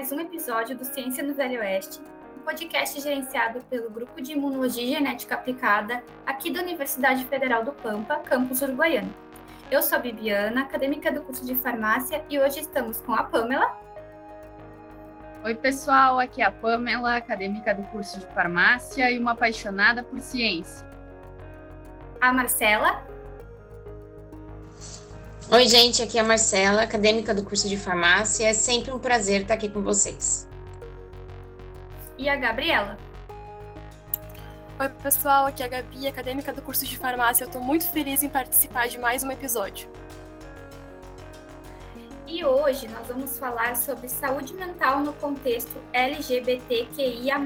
mais um episódio do Ciência no Velho Oeste, um podcast gerenciado pelo Grupo de Imunologia e Genética Aplicada aqui da Universidade Federal do Pampa, campus Uruguaiano. Eu sou a Bibiana, acadêmica do curso de farmácia, e hoje estamos com a Pamela. Oi, pessoal, aqui é a Pamela, acadêmica do curso de farmácia e uma apaixonada por ciência. A Marcela. Oi, gente, aqui é a Marcela, acadêmica do curso de farmácia. É sempre um prazer estar aqui com vocês. E a Gabriela? Oi, pessoal, aqui é a Gabi, acadêmica do curso de farmácia. Eu estou muito feliz em participar de mais um episódio. E hoje nós vamos falar sobre saúde mental no contexto LGBTQIA.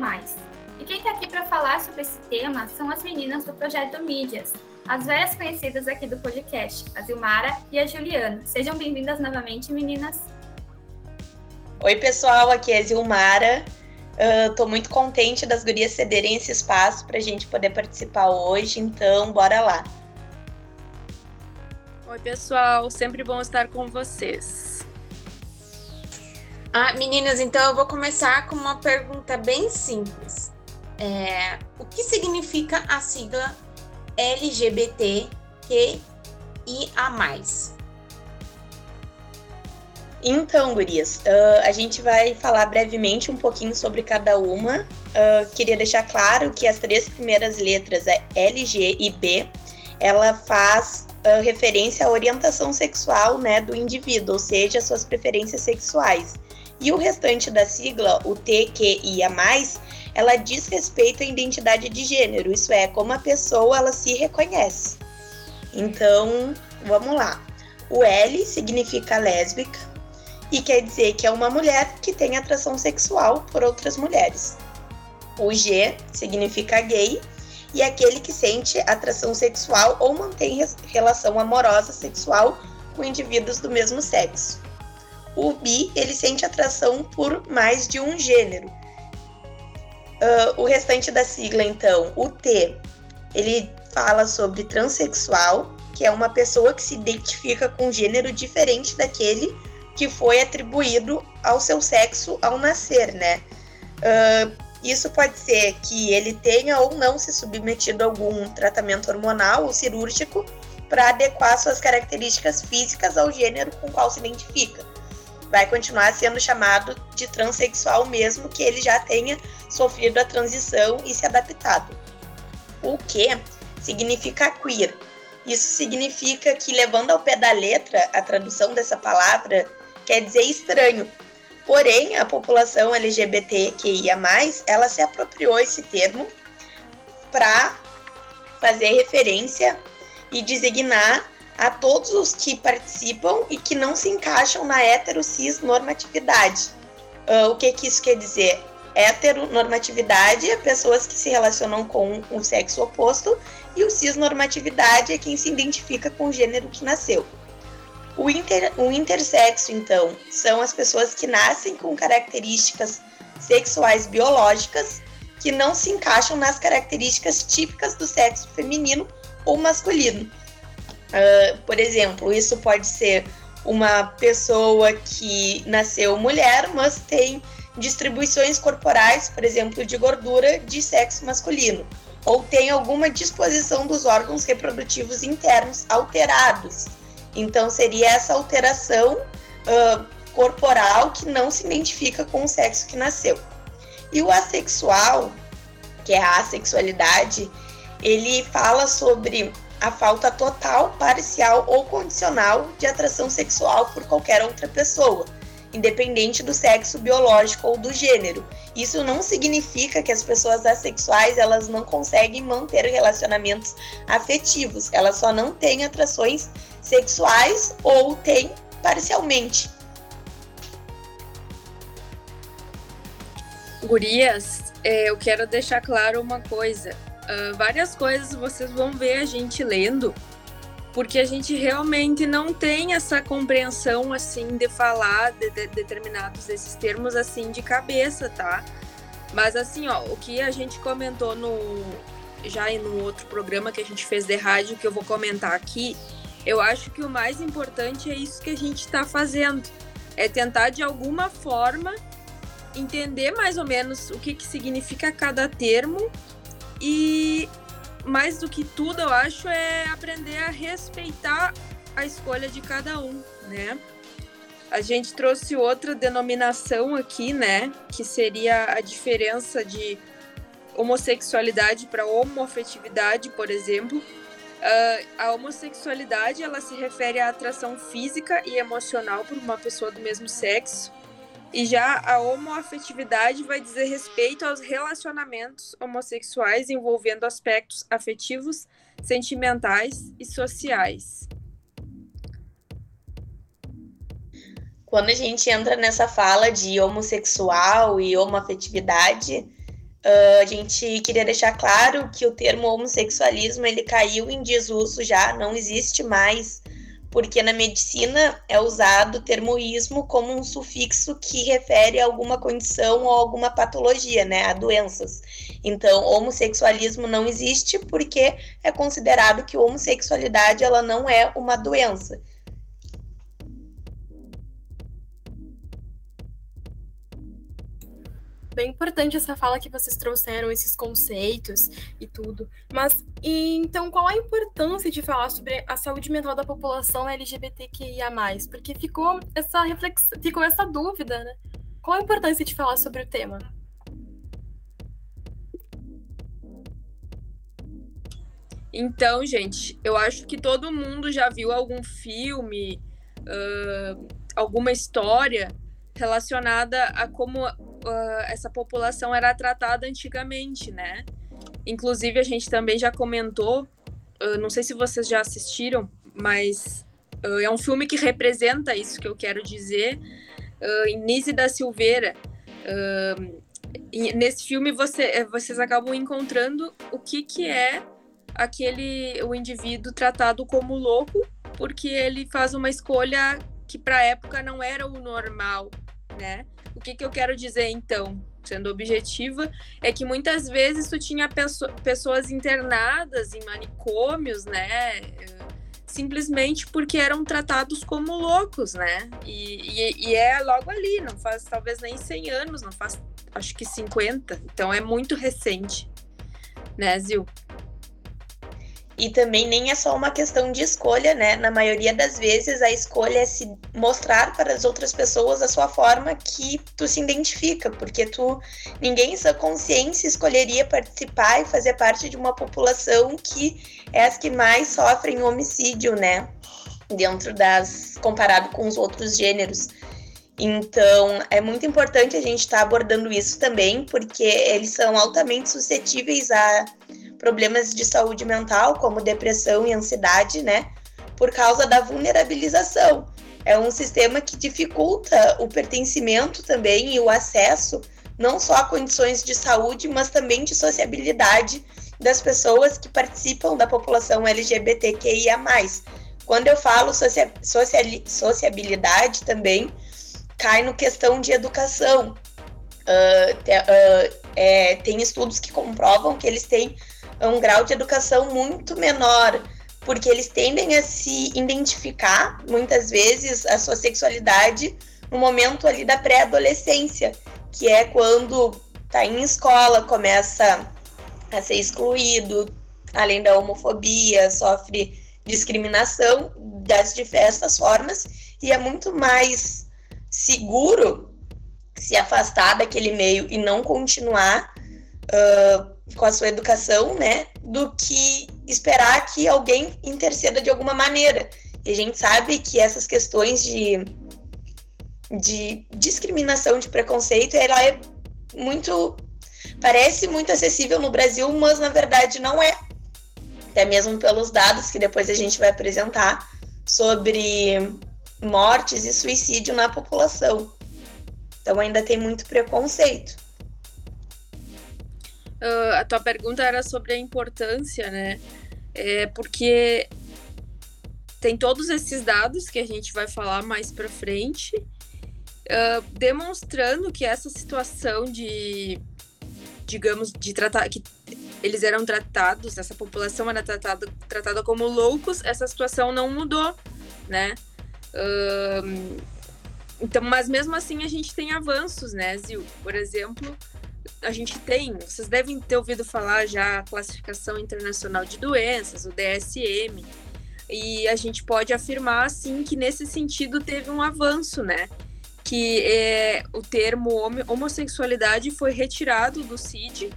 E quem está aqui para falar sobre esse tema são as meninas do projeto Mídias, as velhas conhecidas aqui do podcast, a Zilmara e a Juliana. Sejam bem-vindas novamente, meninas. Oi, pessoal, aqui é a Zilmara. Estou uh, muito contente das gurias cederem esse espaço para a gente poder participar hoje, então bora lá. Oi, pessoal, sempre bom estar com vocês. Ah, meninas, então eu vou começar com uma pergunta bem simples. É, o que significa a sigla LGBTQIA+. Então, gurias, uh, a gente vai falar brevemente um pouquinho sobre cada uma. Uh, queria deixar claro que as três primeiras letras, é L, G e B, ela faz uh, referência à orientação sexual né, do indivíduo, ou seja, suas preferências sexuais. E o restante da sigla, o T, Q, I, A+, ela diz respeito à identidade de gênero, isso é, como a pessoa ela se reconhece. Então, vamos lá. O L significa lésbica e quer dizer que é uma mulher que tem atração sexual por outras mulheres. O G significa gay e é aquele que sente atração sexual ou mantém relação amorosa sexual com indivíduos do mesmo sexo. O bi, ele sente atração por mais de um gênero, Uh, o restante da sigla, então, o T, ele fala sobre transexual, que é uma pessoa que se identifica com um gênero diferente daquele que foi atribuído ao seu sexo ao nascer, né? Uh, isso pode ser que ele tenha ou não se submetido a algum tratamento hormonal ou cirúrgico para adequar suas características físicas ao gênero com qual se identifica vai continuar sendo chamado de transexual mesmo que ele já tenha sofrido a transição e se adaptado. O que significa queer. Isso significa que, levando ao pé da letra, a tradução dessa palavra quer dizer estranho. Porém, a população LGBTQIA+, ela se apropriou esse termo para fazer referência e designar a todos os que participam e que não se encaixam na heterocis normatividade. Uh, o que, que isso quer dizer? Heteronormatividade é pessoas que se relacionam com o sexo oposto e o cisnormatividade é quem se identifica com o gênero que nasceu. O, inter, o intersexo, então, são as pessoas que nascem com características sexuais biológicas que não se encaixam nas características típicas do sexo feminino ou masculino Uh, por exemplo, isso pode ser uma pessoa que nasceu mulher, mas tem distribuições corporais, por exemplo, de gordura de sexo masculino, ou tem alguma disposição dos órgãos reprodutivos internos alterados. Então, seria essa alteração uh, corporal que não se identifica com o sexo que nasceu. E o assexual, que é a assexualidade, ele fala sobre a falta total, parcial ou condicional de atração sexual por qualquer outra pessoa, independente do sexo biológico ou do gênero. Isso não significa que as pessoas assexuais elas não conseguem manter relacionamentos afetivos, elas só não têm atrações sexuais ou têm parcialmente. Gurias, é, eu quero deixar claro uma coisa uh, várias coisas vocês vão ver a gente lendo, porque a gente realmente não tem essa compreensão assim de falar de, de determinados desses termos assim de cabeça, tá? Mas assim, ó, o que a gente comentou no já no outro programa que a gente fez de rádio que eu vou comentar aqui, eu acho que o mais importante é isso que a gente está fazendo. é tentar de alguma forma entender mais ou menos o que, que significa cada termo e mais do que tudo, eu acho, é aprender a respeitar a escolha de cada um, né? A gente trouxe outra denominação aqui, né? Que seria a diferença de homossexualidade para homoafetividade, por exemplo. Uh, a homossexualidade ela se refere à atração física e emocional por uma pessoa do mesmo sexo e já a homoafetividade vai dizer respeito aos relacionamentos homossexuais envolvendo aspectos afetivos, sentimentais e sociais. Quando a gente entra nessa fala de homossexual e homoafetividade, uh, a gente queria deixar claro que o termo homossexualismo ele caiu em desuso já, não existe mais porque na medicina é usado o termo ismo como um sufixo que refere a alguma condição ou alguma patologia, né, a doenças. Então, homossexualismo não existe porque é considerado que homossexualidade ela não é uma doença. Bem importante essa fala que vocês trouxeram, esses conceitos e tudo. Mas, e, então, qual a importância de falar sobre a saúde mental da população LGBTQIA+. Porque ficou essa reflexão, ficou essa dúvida, né? Qual a importância de falar sobre o tema? Então, gente, eu acho que todo mundo já viu algum filme, uh, alguma história relacionada a como uh, essa população era tratada antigamente, né? Inclusive, a gente também já comentou, uh, não sei se vocês já assistiram, mas uh, é um filme que representa isso que eu quero dizer. Uh, da Silveira. nesse filme, você, eh, vocês acabam encontrando o que, que é aquele o indivíduo tratado como louco porque ele faz uma escolha que para a época não era o normal, né? O que, que eu quero dizer, então, sendo objetiva, é que muitas vezes tu tinha pessoas internadas em manicômios, né? Simplesmente porque eram tratados como loucos, né? E, e, e é logo ali, não faz talvez nem 100 anos, não faz acho que 50. Então é muito recente, né, Zil? E também nem é só uma questão de escolha, né? Na maioria das vezes a escolha é se mostrar para as outras pessoas a sua forma que tu se identifica, porque tu ninguém em sua consciência escolheria participar e fazer parte de uma população que é as que mais sofrem homicídio, né? Dentro das comparado com os outros gêneros. Então, é muito importante a gente estar tá abordando isso também, porque eles são altamente suscetíveis a problemas de saúde mental, como depressão e ansiedade, né? Por causa da vulnerabilização. É um sistema que dificulta o pertencimento também e o acesso, não só a condições de saúde, mas também de sociabilidade das pessoas que participam da população LGBTQIA. Quando eu falo socia sociabilidade também, cai no questão de educação. Uh, te, uh, é, tem estudos que comprovam que eles têm um grau de educação muito menor, porque eles tendem a se identificar, muitas vezes, a sua sexualidade no momento ali da pré-adolescência, que é quando tá em escola, começa a ser excluído, além da homofobia, sofre discriminação das diversas formas, e é muito mais seguro se afastar daquele meio e não continuar uh, com a sua educação, né, do que esperar que alguém interceda de alguma maneira. E a gente sabe que essas questões de, de discriminação, de preconceito, ela é muito. parece muito acessível no Brasil, mas na verdade não é. Até mesmo pelos dados que depois a gente vai apresentar sobre mortes e suicídio na população. Então ainda tem muito preconceito. Uh, a tua pergunta era sobre a importância, né? É porque tem todos esses dados que a gente vai falar mais para frente, uh, demonstrando que essa situação de, digamos, de tratar que eles eram tratados, essa população era tratada, tratada como loucos, essa situação não mudou, né? Uh, então, mas mesmo assim a gente tem avanços, né, Zil? Por exemplo, a gente tem, vocês devem ter ouvido falar já a classificação internacional de doenças, o DSM, e a gente pode afirmar assim que nesse sentido teve um avanço, né? Que é, o termo homossexualidade foi retirado do CID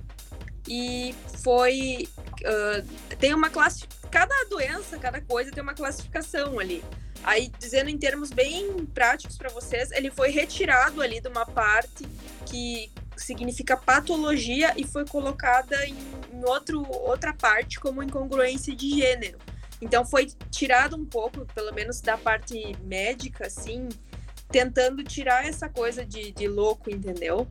e foi uh, tem uma classe cada doença, cada coisa tem uma classificação ali. Aí dizendo em termos bem práticos para vocês, ele foi retirado ali de uma parte que significa patologia e foi colocada em, em outro, outra parte como incongruência de gênero. Então foi tirado um pouco, pelo menos da parte médica, assim, tentando tirar essa coisa de, de louco, entendeu?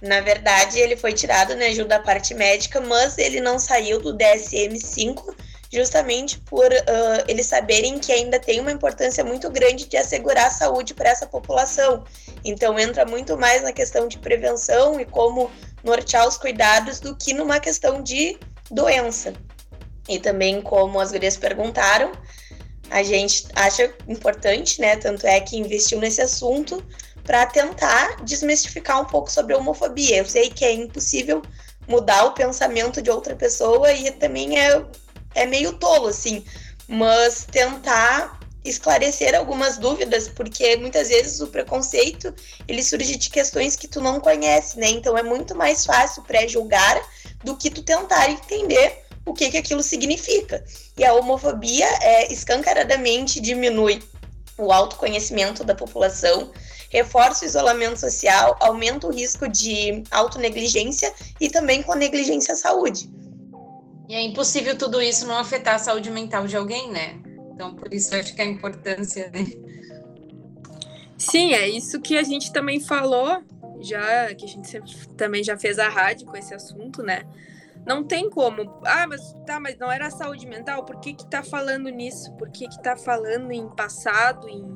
Na verdade, ele foi tirado, né, ajuda da parte médica, mas ele não saiu do DSM-5 justamente por uh, eles saberem que ainda tem uma importância muito grande de assegurar a saúde para essa população. Então entra muito mais na questão de prevenção e como nortear os cuidados do que numa questão de doença. E também, como as gurias perguntaram, a gente acha importante, né? Tanto é que investiu nesse assunto para tentar desmistificar um pouco sobre a homofobia. Eu sei que é impossível mudar o pensamento de outra pessoa e também é, é meio tolo, assim, mas tentar esclarecer algumas dúvidas, porque muitas vezes o preconceito ele surge de questões que tu não conhece, né? Então é muito mais fácil pré-julgar do que tu tentar entender o que, que aquilo significa. E a homofobia é, escancaradamente diminui o autoconhecimento da população, reforça o isolamento social, aumenta o risco de autonegligência e também com a negligência à saúde. E é impossível tudo isso não afetar a saúde mental de alguém, né? Então, por isso acho que a importância, né? Sim, é isso que a gente também falou, já que a gente sempre, também já fez a rádio com esse assunto, né? Não tem como. Ah, mas tá, mas não era saúde mental? Por que que tá falando nisso? Por que que tá falando em passado, em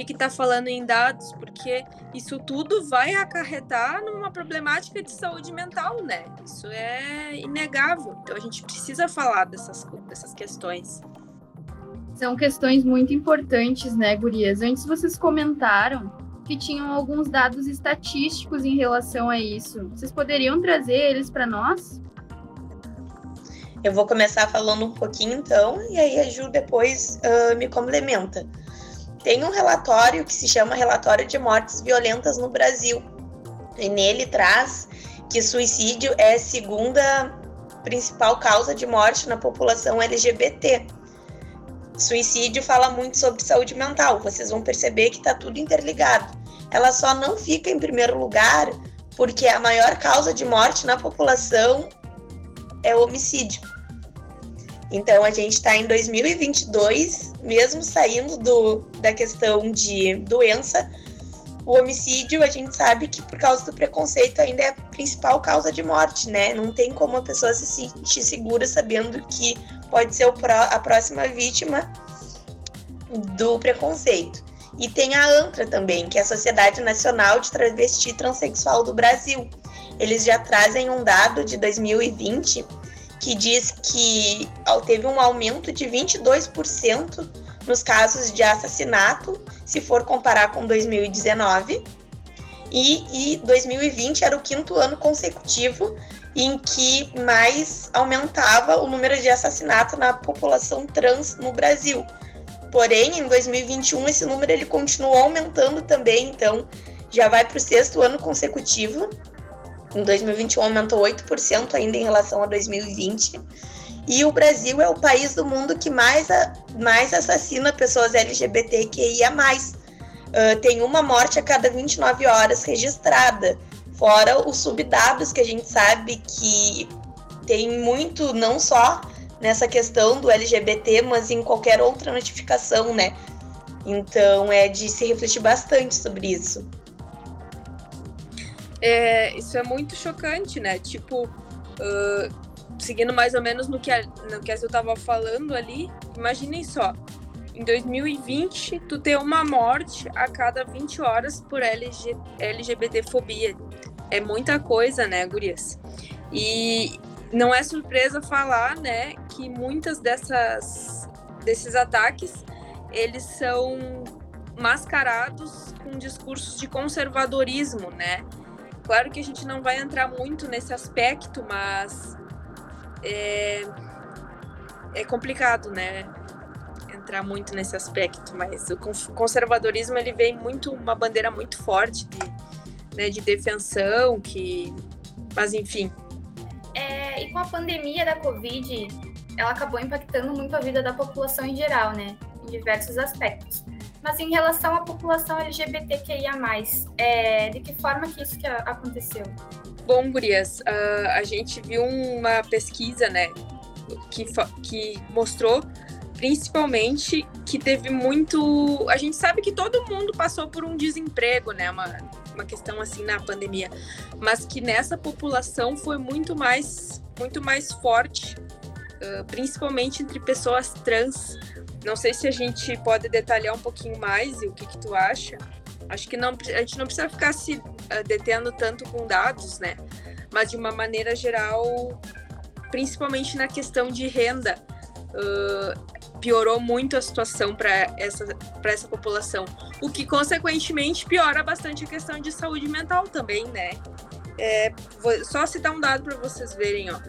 que que tá falando em dados? Porque isso tudo vai acarretar numa problemática de saúde mental, né? Isso é inegável. Então a gente precisa falar dessas, dessas questões. São questões muito importantes, né, gurias? Antes vocês comentaram que tinham alguns dados estatísticos em relação a isso. Vocês poderiam trazer eles para nós? Eu vou começar falando um pouquinho então, e aí a Ju depois uh, me complementa. Tem um relatório que se chama Relatório de Mortes Violentas no Brasil, e nele traz que suicídio é a segunda principal causa de morte na população LGBT. Suicídio fala muito sobre saúde mental, vocês vão perceber que está tudo interligado. Ela só não fica em primeiro lugar porque a maior causa de morte na população é o homicídio. Então a gente está em 2022, mesmo saindo do, da questão de doença, o homicídio a gente sabe que por causa do preconceito ainda é a principal causa de morte, né? Não tem como a pessoa se sentir segura sabendo que pode ser a próxima vítima do preconceito. E tem a ANTRA também, que é a Sociedade Nacional de Travesti Transsexual do Brasil. Eles já trazem um dado de 2020 que diz que teve um aumento de 22% nos casos de assassinato, se for comparar com 2019. E, e 2020 era o quinto ano consecutivo em que mais aumentava o número de assassinatos na população trans no Brasil. Porém, em 2021 esse número ele continuou aumentando também, então já vai para o sexto ano consecutivo em 2021 aumentou 8% ainda em relação a 2020. E o Brasil é o país do mundo que mais, mais assassina pessoas LGBTQIA. Uh, tem uma morte a cada 29 horas registrada, fora os subdados que a gente sabe que tem muito, não só nessa questão do LGBT, mas em qualquer outra notificação, né? Então é de se refletir bastante sobre isso é, isso é muito chocante, né? Tipo, uh, seguindo mais ou menos no que a, no que a Zil tava falando ali, imaginem só, em 2020, tu ter uma morte a cada 20 horas por LG, LGBTfobia. É muita coisa, né, gurias? E não é surpresa falar, né, que muitas dessas desses ataques, eles são mascarados com discursos de conservadorismo, né? Claro que a gente não vai entrar muito nesse aspecto, mas é, é complicado, né? Entrar muito nesse aspecto, mas o conservadorismo ele vem muito uma bandeira muito forte de, né, de defensão, que, mas enfim. É, e com a pandemia da Covid, ela acabou impactando muito a vida da população em geral, né? Em diversos aspectos. Mas em relação à população LGBTQIA+, é, de que forma que isso que aconteceu? Bom, Gurias, uh, a gente viu uma pesquisa, né, que, que mostrou principalmente que teve muito. A gente sabe que todo mundo passou por um desemprego, né? Uma, uma questão assim na pandemia, mas que nessa população foi muito mais, muito mais forte, uh, principalmente entre pessoas trans. Não sei se a gente pode detalhar um pouquinho mais e o que, que tu acha. Acho que não, a gente não precisa ficar se uh, detendo tanto com dados, né? Mas de uma maneira geral, principalmente na questão de renda, uh, piorou muito a situação para essa, essa população, o que consequentemente piora bastante a questão de saúde mental também, né? É, vou só citar um dado para vocês verem, ó,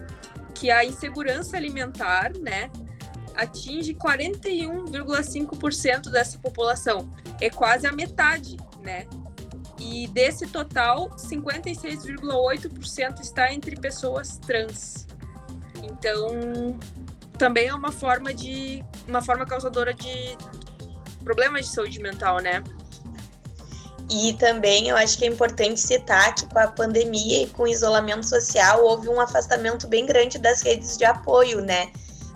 que a insegurança alimentar, né, atinge 41,5% dessa população, é quase a metade, né? E desse total, 56,8% está entre pessoas trans. Então, também é uma forma de uma forma causadora de problemas de saúde mental, né? E também eu acho que é importante citar que com a pandemia e com o isolamento social houve um afastamento bem grande das redes de apoio, né?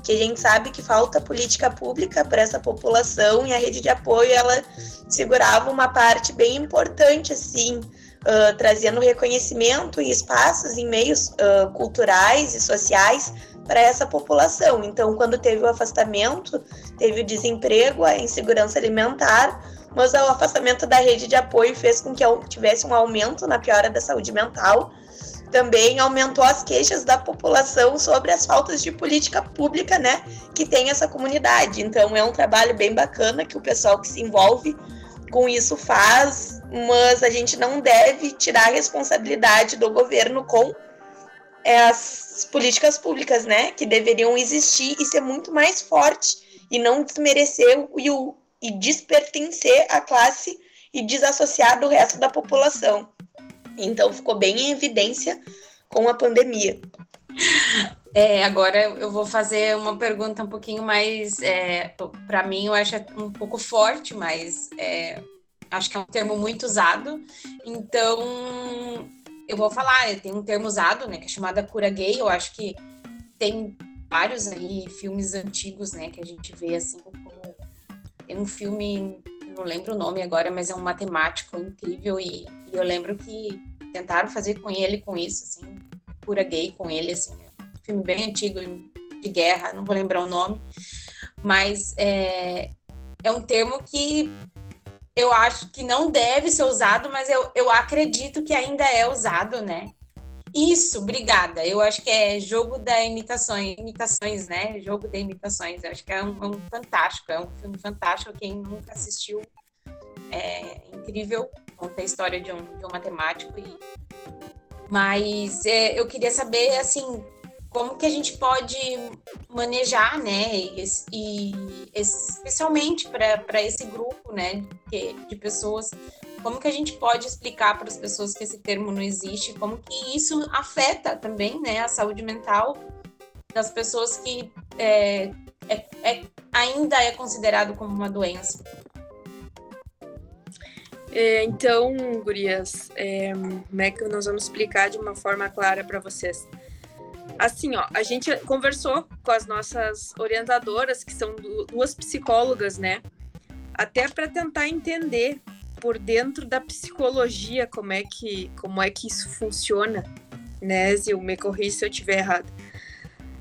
Que a gente sabe que falta política pública para essa população e a rede de apoio ela segurava uma parte bem importante assim, uh, trazendo reconhecimento e espaços em meios uh, culturais e sociais para essa população. Então, quando teve o afastamento, teve o desemprego, a insegurança alimentar, mas o afastamento da rede de apoio fez com que tivesse um aumento na piora da saúde mental. Também aumentou as queixas da população sobre as faltas de política pública, né, que tem essa comunidade. Então, é um trabalho bem bacana que o pessoal que se envolve com isso faz, mas a gente não deve tirar a responsabilidade do governo com as políticas públicas, né, que deveriam existir e ser muito mais forte e não desmerecer e, o, e despertencer à classe e desassociar do resto da população. Então ficou bem em evidência com a pandemia. É, agora eu vou fazer uma pergunta um pouquinho mais, é, para mim eu acho um pouco forte, mas é, acho que é um termo muito usado. Então, eu vou falar, tem um termo usado, né, que é chamada cura gay. Eu acho que tem vários aí filmes antigos, né, que a gente vê assim como tem um filme, não lembro o nome agora, mas é um matemático incrível e, e eu lembro que tentaram fazer com ele com isso, assim, cura gay com ele, assim, filme bem antigo de guerra, não vou lembrar o nome, mas é, é um termo que eu acho que não deve ser usado, mas eu, eu acredito que ainda é usado, né? Isso, obrigada. Eu acho que é jogo da imitações, imitações, né? Jogo de imitações. Eu acho que é um, é um fantástico, é um filme fantástico. Quem nunca assistiu é incrível. Conta a história de um, de um matemático. E... Mas é, eu queria saber, assim, como que a gente pode manejar, né, e, e especialmente para esse grupo, né, de, de pessoas, como que a gente pode explicar para as pessoas que esse termo não existe, como que isso afeta também, né, a saúde mental das pessoas que é, é, é ainda é considerado como uma doença. É, então, gurias, como é que nós vamos explicar de uma forma clara para vocês? Assim, ó, a gente conversou com as nossas orientadoras, que são duas psicólogas, né? Até para tentar entender por dentro da psicologia como é que como é que isso funciona, né? Zil, me corri se eu estiver errado.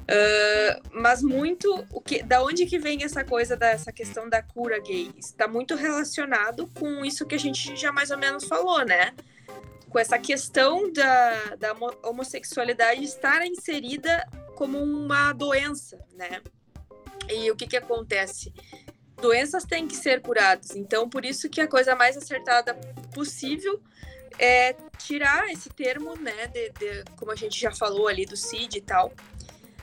Uh, mas muito o que da onde que vem essa coisa dessa questão da cura gay está muito relacionado com isso que a gente já mais ou menos falou né com essa questão da, da homossexualidade estar inserida como uma doença, né? E o que que acontece? doenças têm que ser curadas. Então, por isso que a coisa mais acertada possível é tirar esse termo, né, de, de, como a gente já falou ali do CID e tal.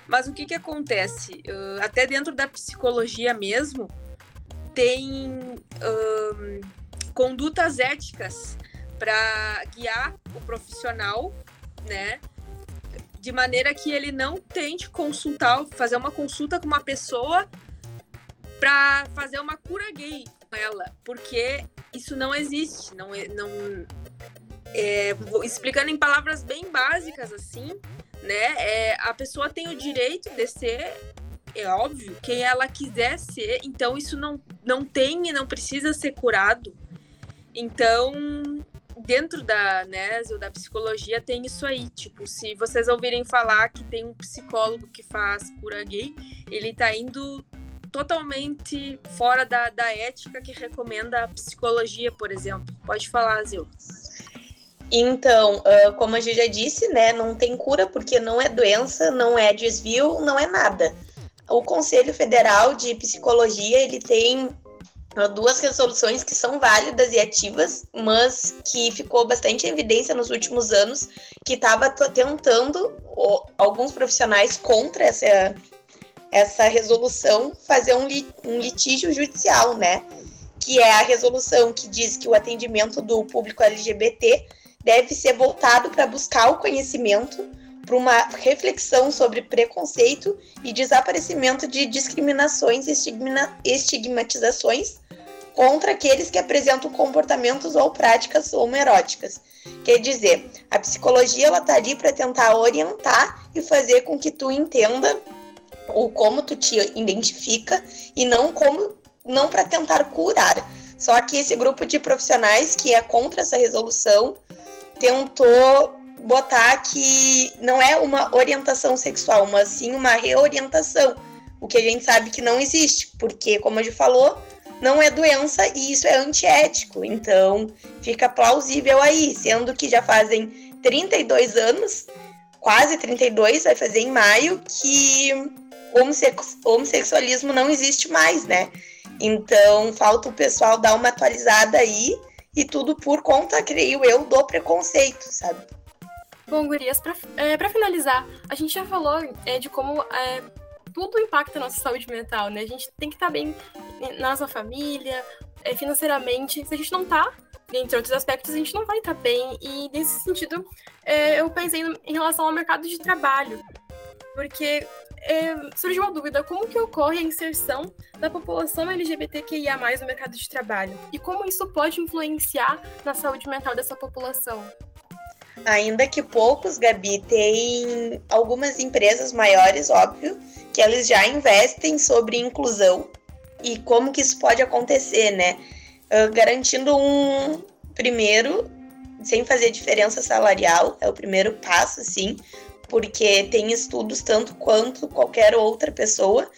Mas o que que acontece? Uh, até dentro da psicologia mesmo, tem um, condutas éticas para guiar o profissional, né, de maneira que ele não tente consultar, fazer uma consulta com uma pessoa para fazer uma cura gay com ela, porque isso não existe, não, não é, explicando em palavras bem básicas assim, né? É, a pessoa tem o direito de ser, é óbvio, quem ela quiser ser. Então isso não não tem e não precisa ser curado. Então dentro da né, da psicologia tem isso aí. Tipo, se vocês ouvirem falar que tem um psicólogo que faz cura gay, ele tá indo totalmente fora da, da ética que recomenda a psicologia, por exemplo. Pode falar, Zil. Então, como a gente já disse, né, não tem cura porque não é doença, não é desvio, não é nada. O Conselho Federal de Psicologia, ele tem duas resoluções que são válidas e ativas, mas que ficou bastante evidência nos últimos anos, que estava tentando alguns profissionais contra essa, essa resolução fazer um, um litígio judicial, né? Que é a resolução que diz que o atendimento do público LGBT deve ser voltado para buscar o conhecimento, para uma reflexão sobre preconceito e desaparecimento de discriminações e estigma, estigmatizações contra aqueles que apresentam comportamentos ou práticas homoeróticas. Quer dizer, a psicologia ela tá ali para tentar orientar e fazer com que tu entenda o como tu te identifica e não como não para tentar curar. Só que esse grupo de profissionais que é contra essa resolução tentou botar que não é uma orientação sexual, mas sim uma reorientação, o que a gente sabe que não existe, porque, como a gente falou, não é doença e isso é antiético. Então, fica plausível aí, sendo que já fazem 32 anos, quase 32, vai fazer em maio, que homossexualismo não existe mais, né? Então, falta o pessoal dar uma atualizada aí e tudo por conta, creio eu, do preconceito, sabe? Bom, Gurias, para é, finalizar, a gente já falou é, de como é, tudo impacta a nossa saúde mental, né? A gente tem que estar tá bem na nossa família, é, financeiramente. Se a gente não tá, entre outros aspectos, a gente não vai estar tá bem. E nesse sentido, é, eu pensei em relação ao mercado de trabalho. Porque é, surgiu uma dúvida: como que ocorre a inserção da população LGBTQIA no mercado de trabalho? E como isso pode influenciar na saúde mental dessa população? Ainda que poucos, Gabi, tem algumas empresas maiores, óbvio, que eles já investem sobre inclusão e como que isso pode acontecer, né? Uh, garantindo um primeiro, sem fazer diferença salarial, é o primeiro passo, assim, porque tem estudos tanto quanto qualquer outra pessoa.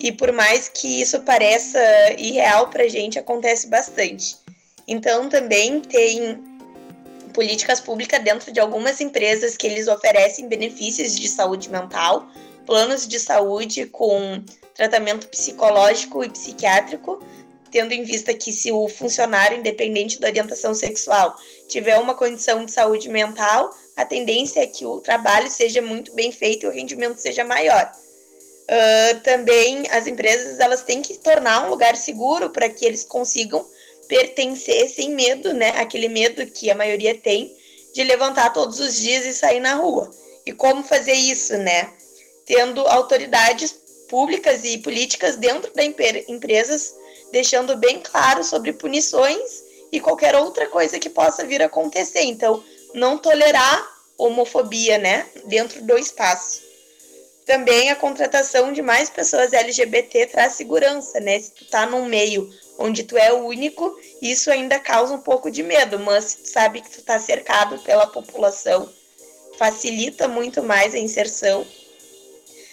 E por mais que isso pareça irreal para a gente, acontece bastante. Então também tem políticas públicas dentro de algumas empresas que eles oferecem benefícios de saúde mental, planos de saúde com tratamento psicológico e psiquiátrico, tendo em vista que se o funcionário, independente da orientação sexual, tiver uma condição de saúde mental, a tendência é que o trabalho seja muito bem feito e o rendimento seja maior. Uh, também as empresas elas têm que tornar um lugar seguro para que eles consigam pertencer sem medo, né? Aquele medo que a maioria tem de levantar todos os dias e sair na rua. E como fazer isso, né? Tendo autoridades públicas e políticas dentro das empresas, deixando bem claro sobre punições e qualquer outra coisa que possa vir a acontecer. Então, não tolerar homofobia, né, dentro do espaço. Também a contratação de mais pessoas LGBT traz segurança, né? Se tu tá num meio onde tu é o único, isso ainda causa um pouco de medo, mas se tu sabe que tu tá cercado pela população, facilita muito mais a inserção.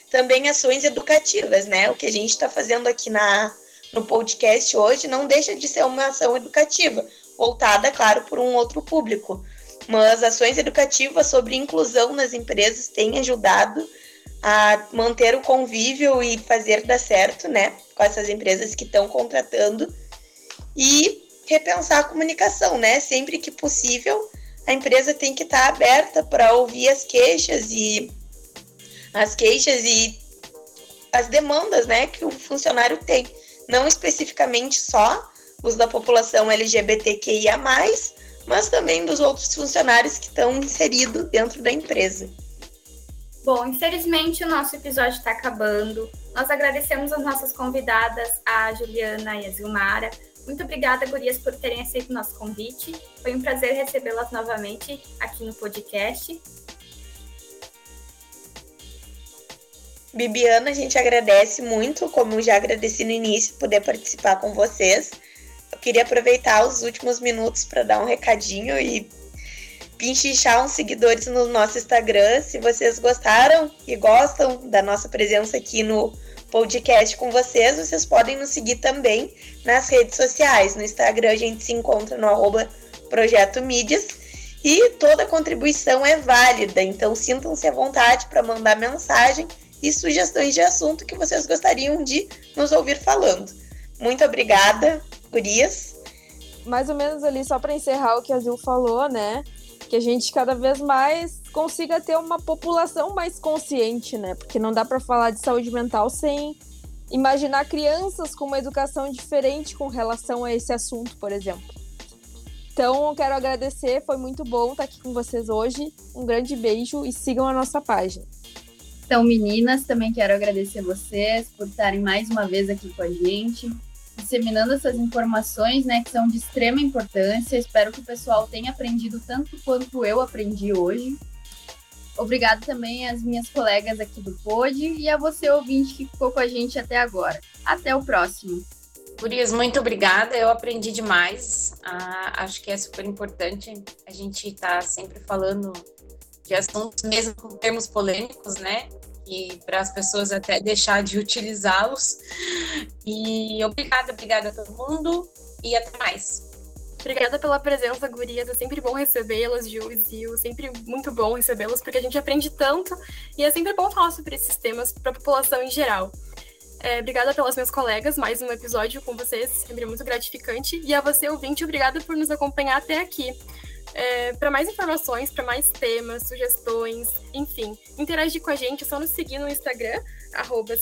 Também ações educativas, né? O que a gente está fazendo aqui na, no podcast hoje não deixa de ser uma ação educativa, voltada, claro, por um outro público mas ações educativas sobre inclusão nas empresas têm ajudado a manter o convívio e fazer dar certo, né, com essas empresas que estão contratando e repensar a comunicação, né? Sempre que possível, a empresa tem que estar aberta para ouvir as queixas e as queixas e as demandas, né, que o funcionário tem, não especificamente só os da população LGBTQIA+, mas também dos outros funcionários que estão inseridos dentro da empresa. Bom, infelizmente o nosso episódio está acabando. Nós agradecemos as nossas convidadas, a Juliana e a Zilmara. Muito obrigada, Gurias, por terem aceito o nosso convite. Foi um prazer recebê-las novamente aqui no podcast. Bibiana, a gente agradece muito, como já agradeci no início, poder participar com vocês. Eu queria aproveitar os últimos minutos para dar um recadinho e pinchichar uns seguidores no nosso Instagram. Se vocês gostaram e gostam da nossa presença aqui no podcast com vocês, vocês podem nos seguir também nas redes sociais. No Instagram a gente se encontra no arroba Projeto Mídias e toda contribuição é válida, então sintam-se à vontade para mandar mensagem e sugestões de assunto que vocês gostariam de nos ouvir falando. Muito obrigada, Gurias. Mais ou menos ali, só para encerrar o que a Zil falou, né? Que a gente cada vez mais consiga ter uma população mais consciente, né? Porque não dá para falar de saúde mental sem imaginar crianças com uma educação diferente com relação a esse assunto, por exemplo. Então, quero agradecer, foi muito bom estar aqui com vocês hoje. Um grande beijo e sigam a nossa página. Então, meninas, também quero agradecer vocês por estarem mais uma vez aqui com a gente, disseminando essas informações, né, que são de extrema importância. Espero que o pessoal tenha aprendido tanto quanto eu aprendi hoje. Obrigado também às minhas colegas aqui do Pod e a você, ouvinte, que ficou com a gente até agora. Até o próximo. Gurias, muito obrigada. Eu aprendi demais. Ah, acho que é super importante a gente estar tá sempre falando de assuntos, mesmo com termos polêmicos, né? E para as pessoas até deixar de utilizá-los. E obrigada, obrigada a todo mundo e até mais. Obrigada pela presença, gurias. É sempre bom recebê-las, Ju e Zil. Sempre muito bom recebê-las, porque a gente aprende tanto e é sempre bom falar sobre esses temas para a população em geral. É, obrigada pelas minhas colegas, mais um episódio com vocês, sempre muito gratificante. E a você, ouvinte, obrigada por nos acompanhar até aqui. É, para mais informações, para mais temas, sugestões, enfim, interagir com a gente é só nos seguir no Instagram, arroba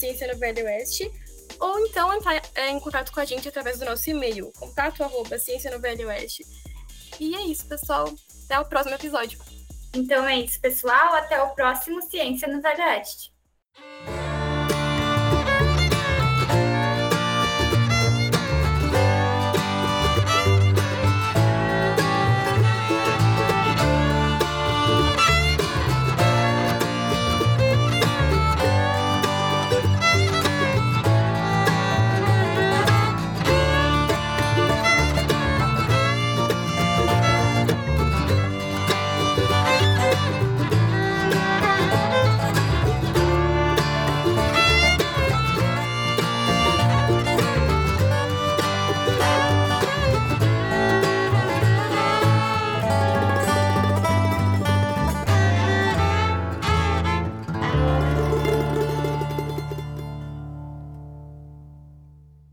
ou então entrar é, em contato com a gente através do nosso e-mail, contato arroba. E é isso, pessoal. Até o próximo episódio. Então é isso, pessoal. Até o próximo Ciência no Velho Oeste.